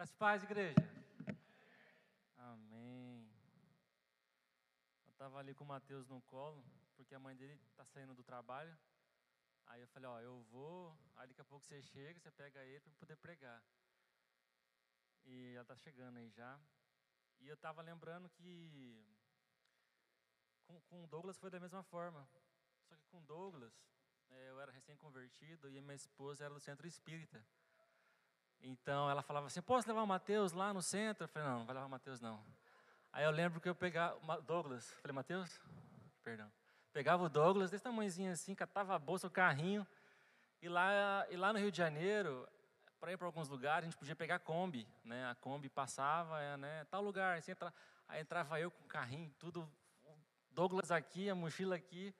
Graças paz, igreja. Amém. Eu estava ali com o Mateus no colo, porque a mãe dele está saindo do trabalho. Aí eu falei, ó, eu vou, aí daqui a pouco você chega, você pega ele para poder pregar. E ela está chegando aí já. E eu estava lembrando que com, com o Douglas foi da mesma forma. Só que com o Douglas, é, eu era recém-convertido e minha esposa era do centro espírita. Então ela falava assim: Posso levar o Mateus lá no centro? Eu falei: Não, não vai levar o Mateus não. Aí eu lembro que eu pegava o Douglas, falei: Mateus? Perdão. Pegava o Douglas, desse tamanhozinho assim, catava a bolsa, o carrinho. E lá, e lá no Rio de Janeiro, para ir para alguns lugares, a gente podia pegar a Kombi. Né? A Kombi passava, é, né? tal lugar. Assim, entra, aí entrava eu com o carrinho, tudo. Douglas aqui, a mochila aqui.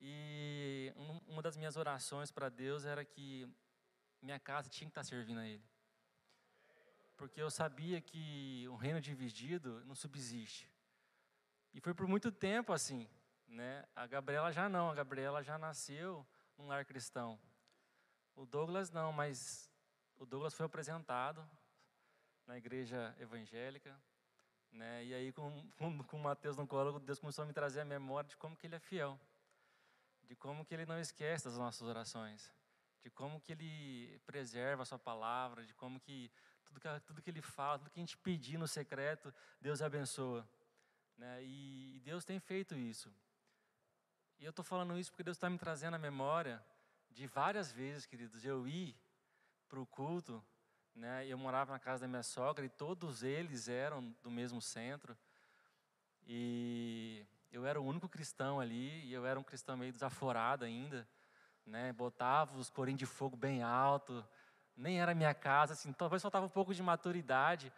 E uma das minhas orações para Deus era que minha casa tinha que estar servindo a Ele. Porque eu sabia que o reino dividido não subsiste. E foi por muito tempo assim. Né? A Gabriela já não, a Gabriela já nasceu num lar cristão. O Douglas não, mas o Douglas foi apresentado na igreja evangélica. Né? E aí, com, com, com o Mateus no colo, Deus começou a me trazer a memória de como que ele é fiel de como que ele não esquece das nossas orações, de como que ele preserva a sua palavra, de como que tudo que, tudo que ele fala, tudo que a gente pedir no secreto, Deus abençoa. Né? E, e Deus tem feito isso. E eu estou falando isso porque Deus está me trazendo a memória de várias vezes, queridos, eu ir para o culto, né? eu morava na casa da minha sogra e todos eles eram do mesmo centro. E eu era o único cristão ali, e eu era um cristão meio desaforado ainda, né? Botava os corinhos de fogo bem alto, nem era minha casa, assim, talvez faltava um pouco de maturidade.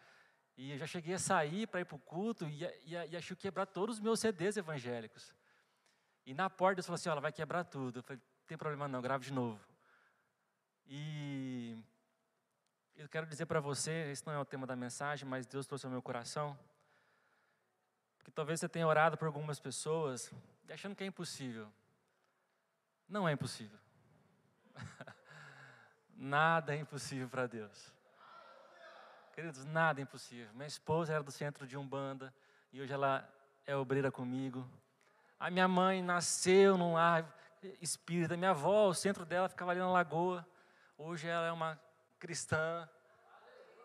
E eu já cheguei a sair para ir para o culto e, e, e achei quebrar todos os meus CDs evangélicos. E na porta Deus falou assim, ela vai quebrar tudo. Eu falei, tem problema não, grave de novo. E eu quero dizer para você, esse não é o tema da mensagem, mas Deus trouxe ao meu coração, que talvez você tenha orado por algumas pessoas achando que é impossível. Não é impossível. nada é impossível para Deus. Queridos, nada é impossível. Minha esposa era do centro de Umbanda e hoje ela é obreira comigo. A minha mãe nasceu num lar espírita. Minha avó, o centro dela ficava ali na lagoa. Hoje ela é uma cristã.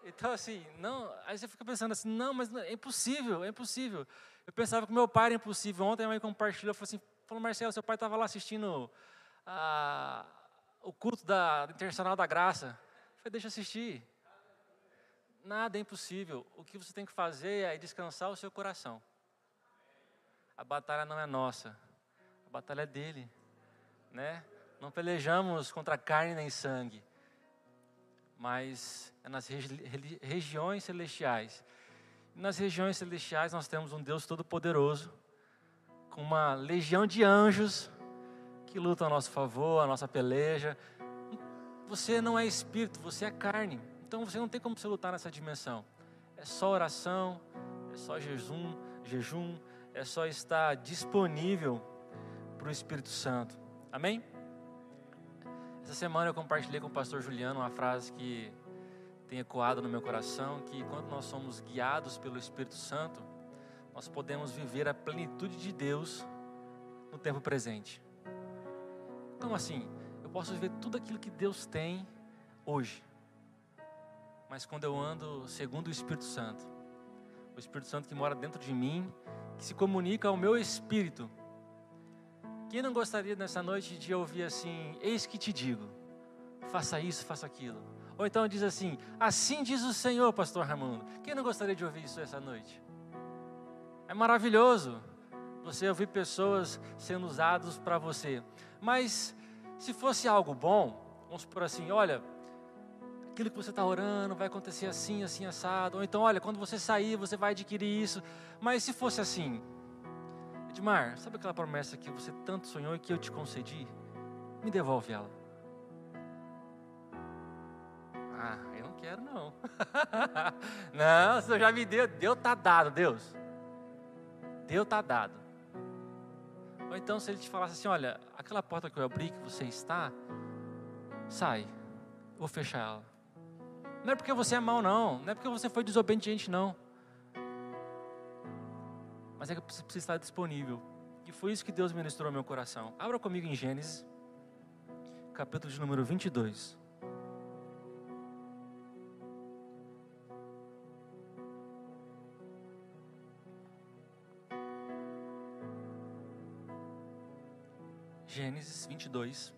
Então, assim, não, aí você fica pensando assim, não, mas é impossível, é impossível. Eu pensava que meu pai era impossível. Ontem a mãe compartilhou, falou assim, falou, Marcelo, seu pai estava lá assistindo a, o culto da Internacional da Graça. Eu falei, deixa eu assistir. Nada é impossível. O que você tem que fazer é descansar o seu coração. A batalha não é nossa, a batalha é dele, né? Não pelejamos contra carne nem sangue, mas é nas regi regiões celestiais. nas regiões celestiais nós temos um Deus todo-poderoso, com uma legião de anjos que lutam a nosso favor, a nossa peleja. Você não é espírito, você é carne. Então você não tem como você lutar nessa dimensão. É só oração, é só jejum, jejum, é só estar disponível para o Espírito Santo. Amém? Essa semana eu compartilhei com o pastor Juliano uma frase que tem ecoado no meu coração, que quando nós somos guiados pelo Espírito Santo, nós podemos viver a plenitude de Deus no tempo presente. Então assim, eu posso viver tudo aquilo que Deus tem hoje. Mas quando eu ando segundo o Espírito Santo, o Espírito Santo que mora dentro de mim, que se comunica ao meu espírito, quem não gostaria nessa noite de ouvir assim: Eis que te digo, faça isso, faça aquilo? Ou então diz assim: Assim diz o Senhor, Pastor Raimundo. Quem não gostaria de ouvir isso essa noite? É maravilhoso você ouvir pessoas sendo usadas para você. Mas se fosse algo bom, vamos por assim: olha, aquilo que você está orando vai acontecer assim, assim, assado. Ou então, olha, quando você sair, você vai adquirir isso. Mas se fosse assim, Edmar, sabe aquela promessa que você tanto sonhou e que eu te concedi? Me devolve ela. Ah, eu não quero não. não, você já me deu, Deus está dado, Deus. Deus está dado. Ou então se ele te falasse assim, olha, aquela porta que eu abri que você está, sai, vou fechar ela. Não é porque você é mau, não. Não é porque você foi desobediente, não. Mas é que você precisa estar disponível. E foi isso que Deus ministrou ao meu coração. Abra comigo em Gênesis, capítulo de número 22. Gênesis 22.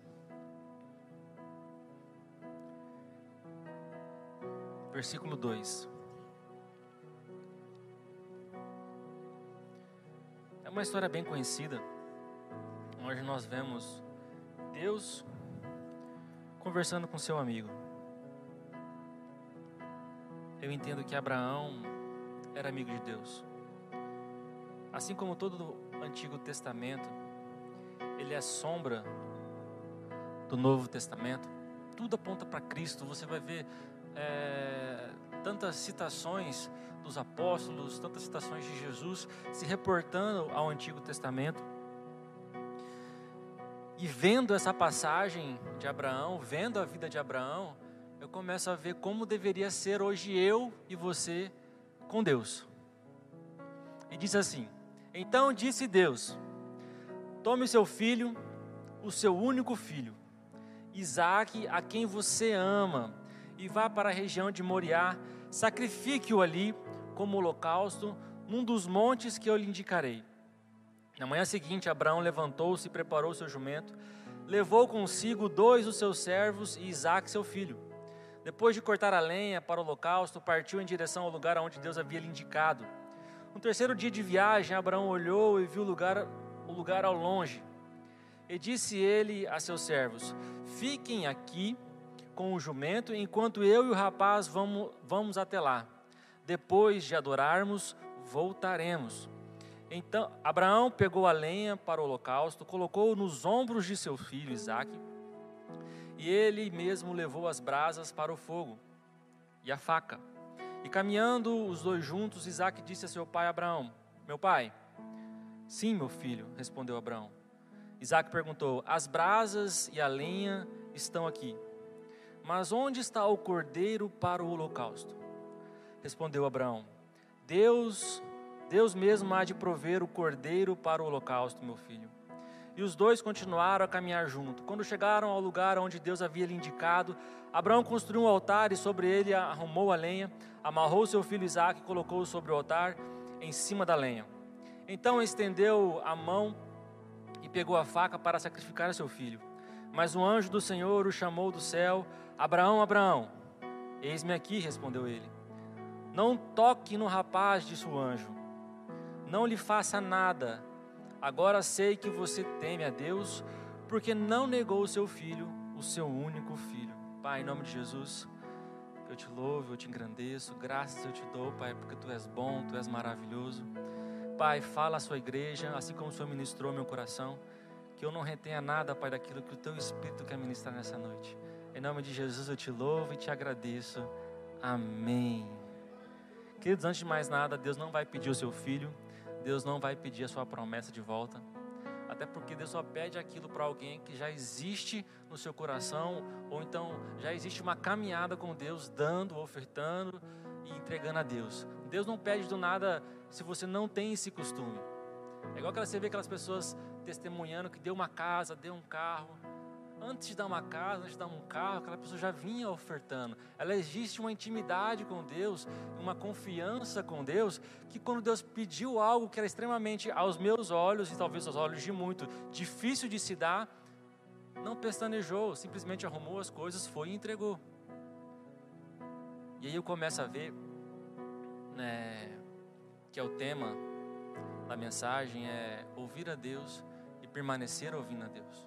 Versículo 2. É uma história bem conhecida, onde nós vemos Deus conversando com seu amigo. Eu entendo que Abraão era amigo de Deus. Assim como todo o Antigo Testamento, ele é sombra do Novo Testamento. Tudo aponta para Cristo. Você vai ver é, tantas citações dos apóstolos, tantas citações de Jesus se reportando ao Antigo Testamento. E vendo essa passagem de Abraão, vendo a vida de Abraão, eu começo a ver como deveria ser hoje eu e você com Deus. E diz assim: Então disse Deus: Tome seu filho, o seu único filho, Isaque, a quem você ama, e vá para a região de Moriá, sacrifique-o ali como holocausto, num dos montes que eu lhe indicarei. Na manhã seguinte, Abraão levantou-se e preparou seu jumento, levou consigo dois dos seus servos e Isaque, seu filho. Depois de cortar a lenha para o holocausto, partiu em direção ao lugar onde Deus havia lhe indicado. No terceiro dia de viagem, Abraão olhou e viu o lugar o lugar ao longe. E disse ele a seus servos: Fiquem aqui com o jumento, enquanto eu e o rapaz vamos, vamos até lá. Depois de adorarmos, voltaremos. Então Abraão pegou a lenha para o holocausto, colocou nos ombros de seu filho Isaque, e ele mesmo levou as brasas para o fogo e a faca. E caminhando os dois juntos, Isaque disse a seu pai Abraão: Meu pai, Sim, meu filho, respondeu Abraão. Isaac perguntou: As brasas e a lenha estão aqui, mas onde está o cordeiro para o holocausto? Respondeu Abraão: Deus, Deus mesmo há de prover o cordeiro para o holocausto, meu filho. E os dois continuaram a caminhar junto. Quando chegaram ao lugar onde Deus havia lhe indicado, Abraão construiu um altar e sobre ele arrumou a lenha, amarrou seu filho Isaac e colocou-o sobre o altar em cima da lenha. Então estendeu a mão e pegou a faca para sacrificar seu filho. Mas o anjo do Senhor o chamou do céu: Abraão, Abraão. Eis-me aqui, respondeu ele. Não toque no rapaz, disse o anjo. Não lhe faça nada. Agora sei que você teme a Deus, porque não negou o seu filho, o seu único filho. Pai, em nome de Jesus, eu te louvo, eu te engrandeço. Graças eu te dou, Pai, porque tu és bom, tu és maravilhoso. Pai, fala a sua igreja, assim como o Senhor ministrou meu coração, que eu não retenha nada, Pai, daquilo que o teu Espírito quer ministrar nessa noite. Em nome de Jesus eu te louvo e te agradeço. Amém. Queridos, antes de mais nada, Deus não vai pedir o seu filho, Deus não vai pedir a sua promessa de volta. Até porque Deus só pede aquilo para alguém que já existe no seu coração, ou então já existe uma caminhada com Deus, dando, ofertando e entregando a Deus. Deus não pede do nada se você não tem esse costume. É igual que você vê aquelas pessoas testemunhando que deu uma casa, deu um carro. Antes de dar uma casa, antes de dar um carro, aquela pessoa já vinha ofertando. Ela existe uma intimidade com Deus, uma confiança com Deus, que quando Deus pediu algo que era extremamente, aos meus olhos, e talvez aos olhos de muito, difícil de se dar, não pestanejou, simplesmente arrumou as coisas, foi e entregou. E aí eu começo a ver né, que é o tema da mensagem, é ouvir a Deus e permanecer ouvindo a Deus.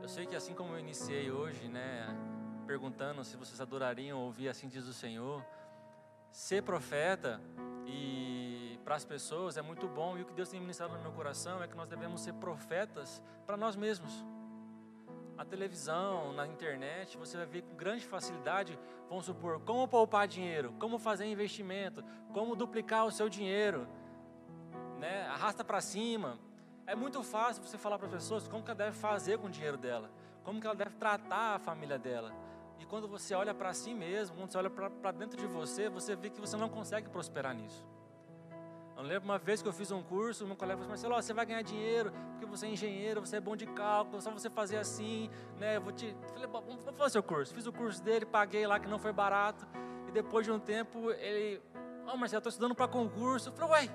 Eu sei que assim como eu iniciei hoje, né, perguntando se vocês adorariam ouvir assim diz o Senhor, ser profeta e para as pessoas é muito bom e o que Deus tem ministrado no meu coração é que nós devemos ser profetas para nós mesmos na televisão, na internet, você vai ver com grande facilidade, vamos supor, como poupar dinheiro, como fazer investimento, como duplicar o seu dinheiro, né? arrasta para cima. É muito fácil você falar para as pessoas como que ela deve fazer com o dinheiro dela, como que ela deve tratar a família dela. E quando você olha para si mesmo, quando você olha para dentro de você, você vê que você não consegue prosperar nisso. Eu lembro uma vez que eu fiz um curso, meu colega falou assim, Marcelo, você vai ganhar dinheiro, porque você é engenheiro, você é bom de cálculo, só você fazer assim, né? Eu vou te. Eu falei, vamos fazer seu curso. Fiz o curso dele, paguei lá que não foi barato. E depois de um tempo, ele. Ó, oh, Marcelo, estou estudando para concurso. Eu falei, uai.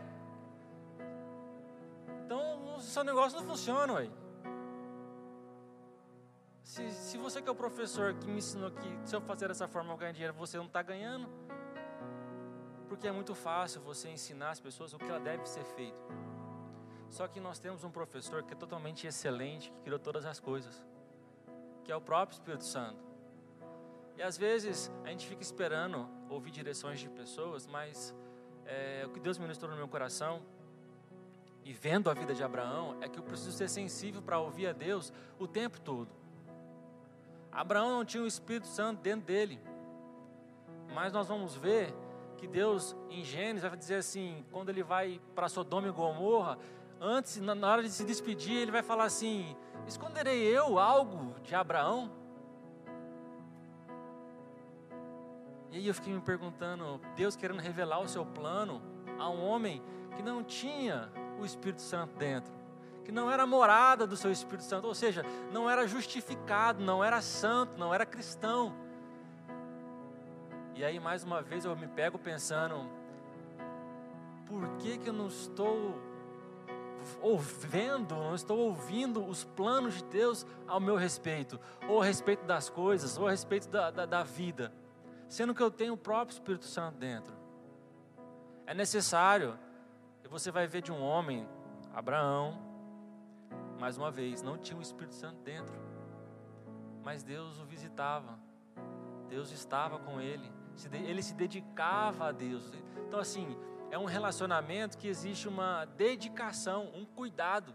Então, o seu negócio não funciona, uai. Se, se você que é o professor que me ensinou que se eu fazer dessa forma eu ganho dinheiro, você não está ganhando, porque é muito fácil você ensinar as pessoas o que ela deve ser feito. Só que nós temos um professor que é totalmente excelente, que criou todas as coisas, que é o próprio Espírito Santo. E às vezes a gente fica esperando ouvir direções de pessoas, mas é, o que Deus ministrou no meu coração e vendo a vida de Abraão é que eu preciso ser sensível para ouvir a Deus o tempo todo. Abraão não tinha o Espírito Santo dentro dele, mas nós vamos ver que Deus, em Gênesis, vai dizer assim: quando ele vai para Sodoma e Gomorra, antes, na hora de se despedir, ele vai falar assim: Esconderei eu algo de Abraão? E aí eu fiquei me perguntando, Deus querendo revelar o seu plano a um homem que não tinha o Espírito Santo dentro, que não era morada do seu Espírito Santo, ou seja, não era justificado, não era santo, não era cristão. E aí, mais uma vez, eu me pego pensando: por que, que eu não estou ouvindo, não estou ouvindo os planos de Deus ao meu respeito, ou a respeito das coisas, ou a respeito da, da, da vida, sendo que eu tenho o próprio Espírito Santo dentro? É necessário, e você vai ver de um homem, Abraão, mais uma vez, não tinha o Espírito Santo dentro, mas Deus o visitava, Deus estava com ele ele se dedicava a Deus. Então, assim, é um relacionamento que existe uma dedicação, um cuidado.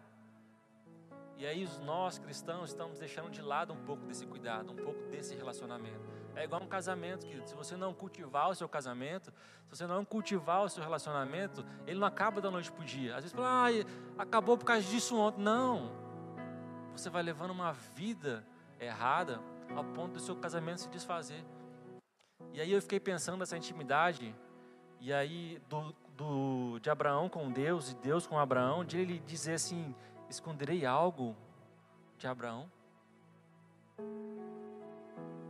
E aí, nós cristãos estamos deixando de lado um pouco desse cuidado, um pouco desse relacionamento. É igual um casamento, querido. Se você não cultivar o seu casamento, se você não cultivar o seu relacionamento, ele não acaba da noite para o dia. Às vezes fala, ah, acabou por causa disso ontem. Não. Você vai levando uma vida errada ao ponto do seu casamento se desfazer. E aí eu fiquei pensando nessa intimidade, e aí do, do, de Abraão com Deus, e Deus com Abraão, de ele dizer assim: esconderei algo de Abraão.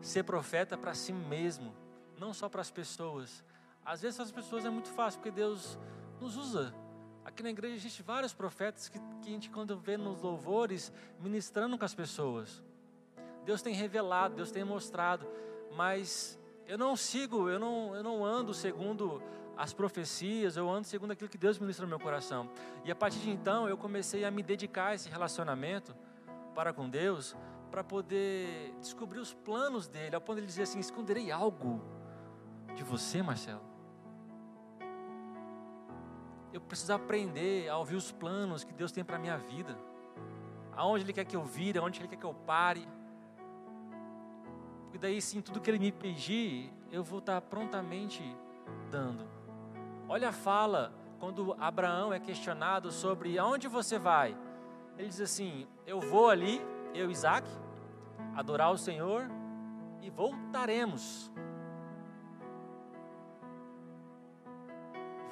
Ser profeta para si mesmo, não só para as pessoas. Às vezes as pessoas é muito fácil, porque Deus nos usa. Aqui na igreja existem vários profetas que, que a gente, quando vê nos louvores, ministrando com as pessoas. Deus tem revelado, Deus tem mostrado, mas eu não sigo, eu não, eu não ando segundo as profecias, eu ando segundo aquilo que Deus ministra no meu coração. E a partir de então, eu comecei a me dedicar a esse relacionamento para com Deus, para poder descobrir os planos dele, ao ponto de ele dizer assim: esconderei algo de você, Marcelo. Eu preciso aprender a ouvir os planos que Deus tem para a minha vida. Aonde Ele quer que eu vire, aonde Ele quer que eu pare porque daí sim, tudo que ele me pedir, eu vou estar prontamente dando. Olha a fala, quando Abraão é questionado sobre aonde você vai. Ele diz assim: Eu vou ali, eu e Isaac, adorar o Senhor e voltaremos.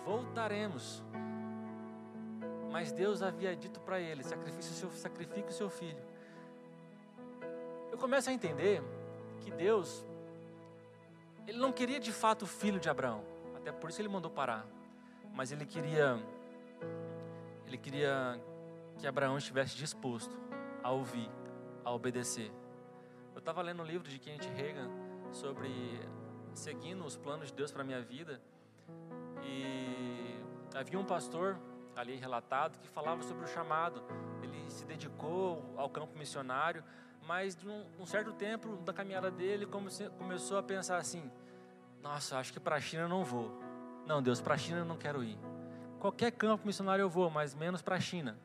Voltaremos. Mas Deus havia dito para ele: sacrifique o, seu, sacrifique o seu filho. Eu começo a entender que Deus, Ele não queria de fato o filho de Abraão, até por isso Ele mandou parar, mas Ele queria, Ele queria que Abraão estivesse disposto a ouvir, a obedecer. Eu estava lendo um livro de Kenneth Reagan sobre seguindo os planos de Deus para a minha vida, e havia um pastor ali relatado que falava sobre o chamado. Ele se dedicou ao campo missionário, mas de um, um certo tempo da caminhada dele começou a pensar assim: nossa, acho que para a China não vou. Não, Deus, para a China eu não quero ir. Qualquer campo missionário eu vou, mas menos para a China.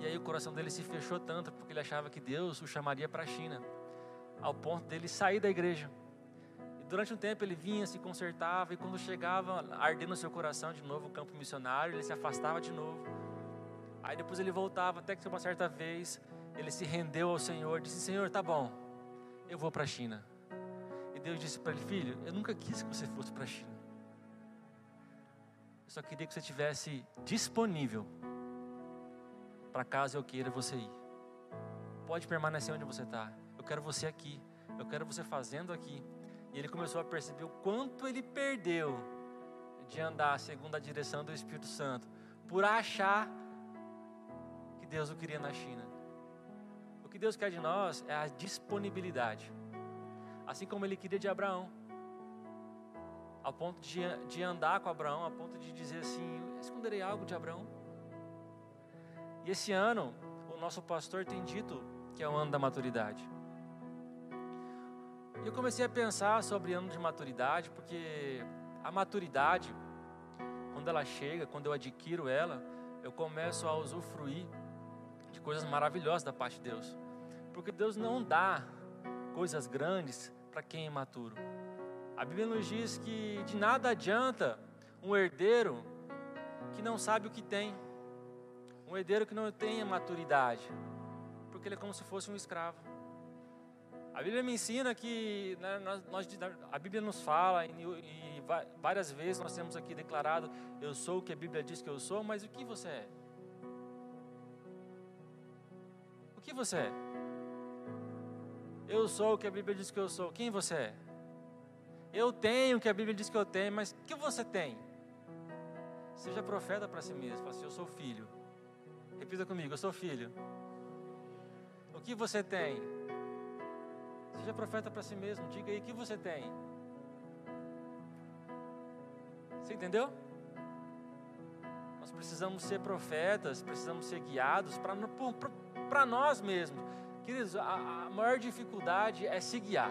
E aí o coração dele se fechou tanto porque ele achava que Deus o chamaria para a China, ao ponto dele sair da igreja. E durante um tempo ele vinha, se consertava e quando chegava ardendo no seu coração de novo o campo missionário, ele se afastava de novo. Aí depois ele voltava, até que uma certa vez ele se rendeu ao Senhor, disse: Senhor, tá bom, eu vou para a China. E Deus disse para ele: Filho, eu nunca quis que você fosse para a China. Eu só queria que você estivesse disponível para caso eu queira você ir. Pode permanecer onde você está. Eu quero você aqui. Eu quero você fazendo aqui. E ele começou a perceber o quanto ele perdeu de andar segundo a direção do Espírito Santo, por achar que Deus o queria na China. Que Deus quer de nós é a disponibilidade, assim como Ele queria de Abraão, ao ponto de, de andar com Abraão, a ponto de dizer assim: esconderei algo de Abraão. E esse ano, o nosso pastor tem dito que é o ano da maturidade. E eu comecei a pensar sobre ano de maturidade, porque a maturidade, quando ela chega, quando eu adquiro ela, eu começo a usufruir de coisas maravilhosas da parte de Deus. Porque Deus não dá coisas grandes para quem é imaturo. A Bíblia nos diz que de nada adianta um herdeiro que não sabe o que tem, um herdeiro que não tem maturidade, porque ele é como se fosse um escravo. A Bíblia me ensina que né, nós, a Bíblia nos fala e, e, várias vezes nós temos aqui declarado: eu sou o que a Bíblia diz que eu sou, mas o que você é? O que você é? Eu sou o que a Bíblia diz que eu sou. Quem você é? Eu tenho o que a Bíblia diz que eu tenho, mas o que você tem? Seja profeta para si mesmo. Fala assim, eu sou filho. Repita comigo, eu sou filho. O que você tem? Seja profeta para si mesmo. Diga aí o que você tem. Você entendeu? Nós precisamos ser profetas, precisamos ser guiados para nós mesmos. Queridos, a, a maior dificuldade é se guiar.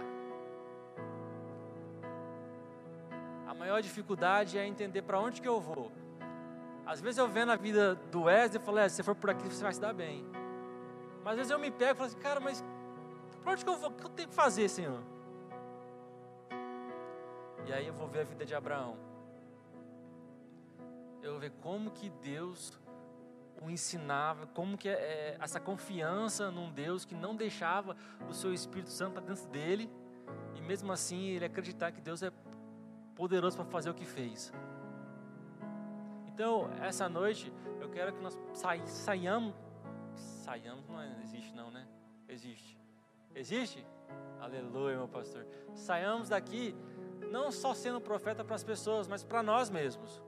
A maior dificuldade é entender para onde que eu vou. Às vezes eu vendo a vida do Wesley e falo, é, se você for por aqui, você vai se dar bem. Mas às vezes eu me pego e falo assim, cara, mas para onde que eu vou? O que eu tenho que fazer, Senhor? E aí eu vou ver a vida de Abraão. Eu vou ver como que Deus o ensinava, como que é, é essa confiança num Deus que não deixava o seu Espírito Santo dentro dele, e mesmo assim ele acreditar que Deus é poderoso para fazer o que fez. Então, essa noite, eu quero que nós saiamos. Saiamos não existe, não, né? Existe. Existe? Aleluia, meu pastor. Saiamos daqui não só sendo profeta para as pessoas, mas para nós mesmos.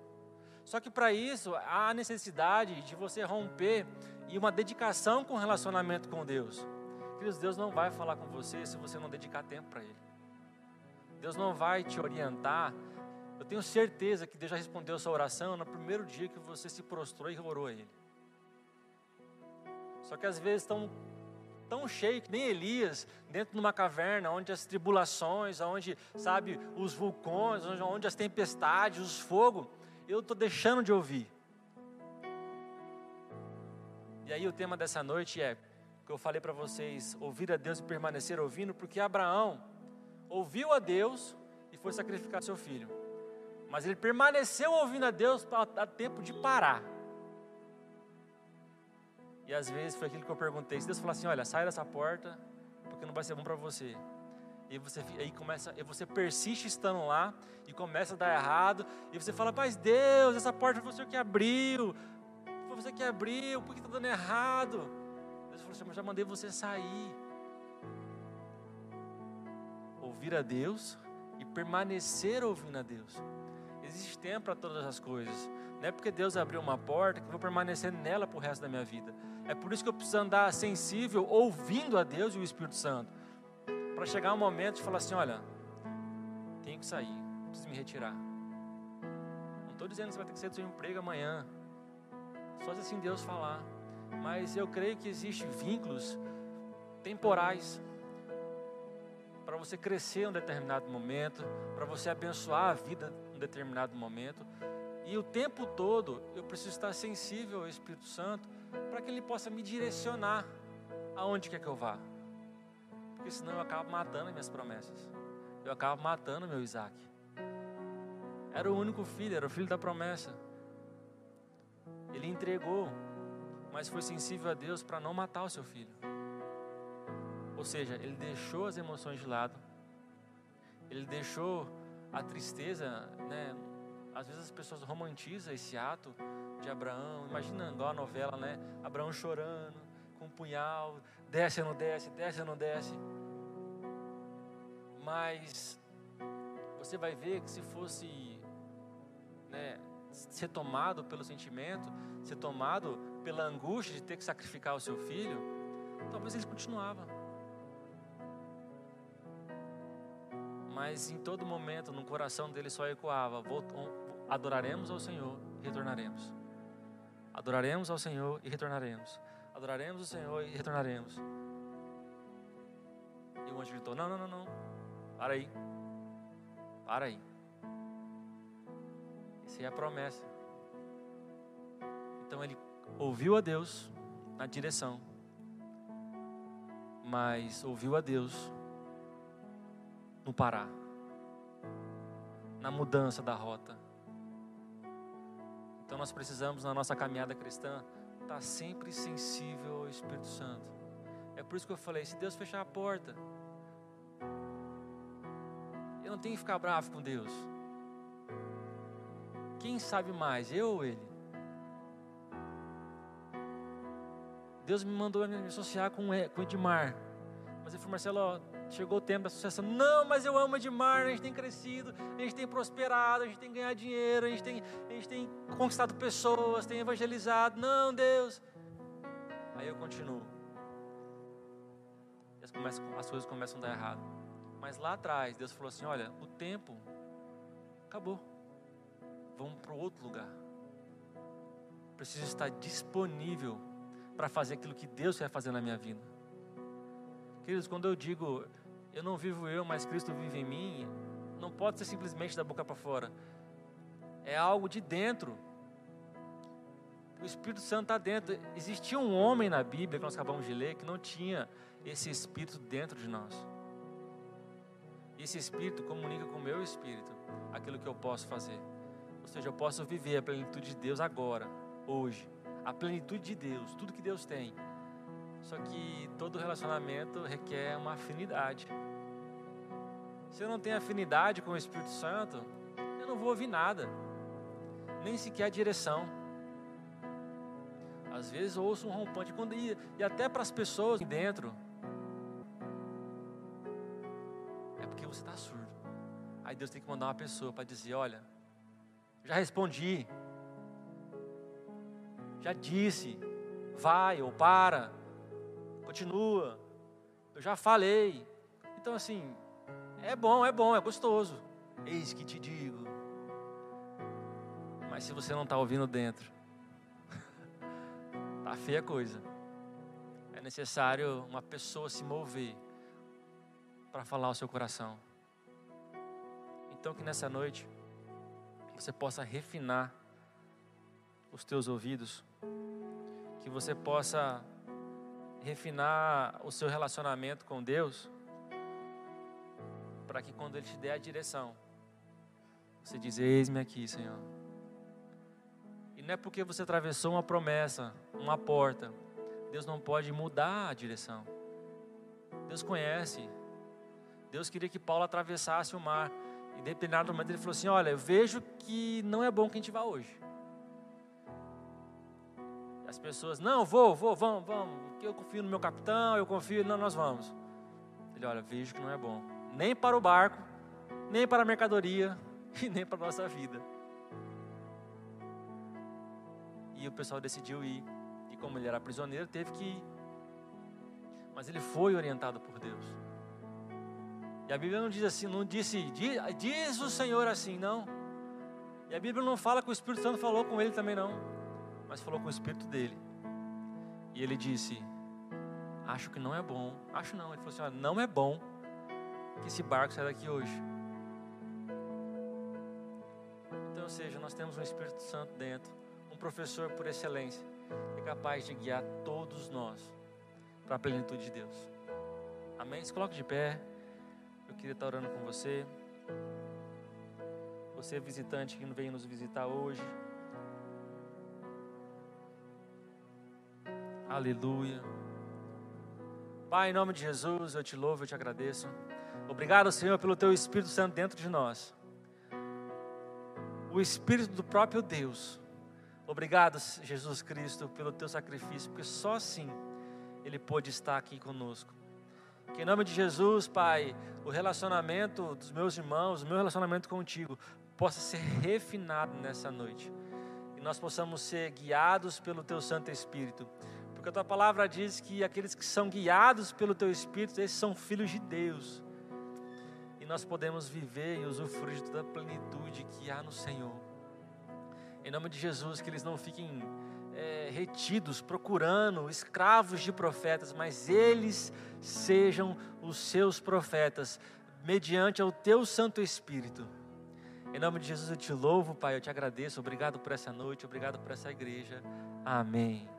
Só que para isso há a necessidade de você romper e uma dedicação com o relacionamento com Deus. Queridos, Deus não vai falar com você se você não dedicar tempo para Ele. Deus não vai te orientar. Eu tenho certeza que Deus já respondeu a sua oração no primeiro dia que você se prostrou e orou a Ele. Só que às vezes estão tão cheio que nem Elias, dentro de uma caverna, onde as tribulações, onde, sabe, os vulcões, onde, onde as tempestades, os fogos, eu estou deixando de ouvir. E aí o tema dessa noite é, que eu falei para vocês, ouvir a Deus e permanecer ouvindo, porque Abraão ouviu a Deus e foi sacrificar seu filho. Mas ele permaneceu ouvindo a Deus a tempo de parar. E às vezes foi aquilo que eu perguntei. Se Deus falar assim, olha, sai dessa porta, porque não vai ser bom para você. E você aí começa, e você persiste estando lá e começa a dar errado, e você fala: "Mas Deus, essa porta foi você que abriu. Foi você que abriu, por que está dando errado?" Deus falou assim: "Mas já mandei você sair." Ouvir a Deus e permanecer ouvindo a Deus. Existe tempo para todas as coisas. Não é porque Deus abriu uma porta que eu vou permanecer nela para o resto da minha vida. É por isso que eu preciso andar sensível, ouvindo a Deus e o Espírito Santo. Para chegar um momento de falar assim: olha, tenho que sair, preciso me retirar. Não estou dizendo que você vai ter que sair do seu emprego amanhã. Só se assim Deus falar. Mas eu creio que existem vínculos temporais para você crescer em um determinado momento, para você abençoar a vida em um determinado momento. E o tempo todo eu preciso estar sensível ao Espírito Santo para que Ele possa me direcionar aonde quer que eu vá. Porque senão eu acabo matando minhas promessas. Eu acabo matando meu Isaac. Era o único filho, era o filho da promessa. Ele entregou, mas foi sensível a Deus para não matar o seu filho. Ou seja, ele deixou as emoções de lado, ele deixou a tristeza, né? Às vezes as pessoas romantizam esse ato de Abraão, imagina igual a novela, né? Abraão chorando, com um punhal, desce ou não desce, desce ou não desce. Mas você vai ver que se fosse né, ser tomado pelo sentimento, ser tomado pela angústia de ter que sacrificar o seu filho, talvez ele continuava. Mas em todo momento, no coração dele só ecoava: adoraremos ao Senhor e retornaremos. Adoraremos ao Senhor e retornaremos. Adoraremos o Senhor e retornaremos. E o anjo gritou: Não, não, não, não. Para aí. Para aí. Essa é a promessa. Então ele ouviu a Deus na direção, mas ouviu a Deus no parar, na mudança da rota. Então nós precisamos na nossa caminhada cristã estar sempre sensível ao Espírito Santo. É por isso que eu falei, se Deus fechar a porta, eu não tenho que ficar bravo com Deus. Quem sabe mais, eu ou ele? Deus me mandou me associar com, com Edmar. Mas ele falou, Marcelo, chegou o tempo da associação. Não, mas eu amo Edmar, a gente tem crescido, a gente tem prosperado, a gente tem ganhado dinheiro, a gente tem, a gente tem conquistado pessoas, tem evangelizado. Não, Deus. Aí eu continuo. E as, começam, as coisas começam a dar errado. Mas lá atrás, Deus falou assim: olha, o tempo acabou vamos para outro lugar. Preciso estar disponível para fazer aquilo que Deus quer fazer na minha vida. Queridos, quando eu digo eu não vivo eu, mas Cristo vive em mim, não pode ser simplesmente da boca para fora. É algo de dentro. O Espírito Santo está dentro. Existia um homem na Bíblia que nós acabamos de ler que não tinha esse Espírito dentro de nós. Esse Espírito comunica com o meu Espírito aquilo que eu posso fazer. Ou seja, eu posso viver a plenitude de Deus agora, hoje. A plenitude de Deus, tudo que Deus tem. Só que todo relacionamento requer uma afinidade. Se eu não tenho afinidade com o Espírito Santo, eu não vou ouvir nada, nem sequer a direção. Às vezes eu ouço um rompante, quando ia, e até para as pessoas dentro, é porque você está surdo. Aí Deus tem que mandar uma pessoa para dizer: olha, já respondi. Já disse. Vai ou para. Continua. Eu já falei. Então, assim, é bom, é bom, é gostoso. Eis que te digo. Mas se você não está ouvindo dentro, tá feia a coisa. É necessário uma pessoa se mover para falar ao seu coração. Então, que nessa noite você possa refinar os teus ouvidos, que você possa refinar o seu relacionamento com Deus, para que quando Ele te der a direção, você diz: Eis-me aqui, Senhor. E não é porque você atravessou uma promessa, uma porta, Deus não pode mudar a direção. Deus conhece. Deus queria que Paulo atravessasse o mar. Em determinado momento ele falou assim: Olha, eu vejo que não é bom que a gente vá hoje. As pessoas, não, vou, vou, vamos, vamos. Eu confio no meu capitão, eu confio, não, nós vamos. Ele, olha, vejo que não é bom. Nem para o barco, nem para a mercadoria e nem para a nossa vida. E o pessoal decidiu ir. E como ele era prisioneiro, teve que ir. Mas ele foi orientado por Deus. E a Bíblia não diz assim, não disse, diz, diz o Senhor assim, não. E a Bíblia não fala que o Espírito Santo falou com ele também, não. Mas falou com o Espírito dele. E ele disse: Acho que não é bom. Acho não. Ele falou assim: Olha, não é bom que esse barco saia daqui hoje. Então, ou seja, nós temos um Espírito Santo dentro, um professor por excelência, que é capaz de guiar todos nós para a plenitude de Deus. Amém? Se coloque de pé queria estar orando com você. Você visitante que não veio nos visitar hoje. Aleluia. Pai, em nome de Jesus, eu te louvo, eu te agradeço. Obrigado, Senhor, pelo teu Espírito Santo dentro de nós. O Espírito do próprio Deus. Obrigado, Jesus Cristo, pelo teu sacrifício, porque só assim Ele pôde estar aqui conosco. Que em nome de Jesus, Pai, o relacionamento dos meus irmãos, o meu relacionamento contigo, possa ser refinado nessa noite. E nós possamos ser guiados pelo Teu Santo Espírito. Porque a Tua palavra diz que aqueles que são guiados pelo Teu Espírito, esses são filhos de Deus. E nós podemos viver e usufruir de toda a plenitude que há no Senhor. Em nome de Jesus, que eles não fiquem é, retidos, procurando, escravos de profetas, mas eles sejam os seus profetas, mediante o teu Santo Espírito. Em nome de Jesus eu te louvo, Pai, eu te agradeço. Obrigado por essa noite, obrigado por essa igreja. Amém.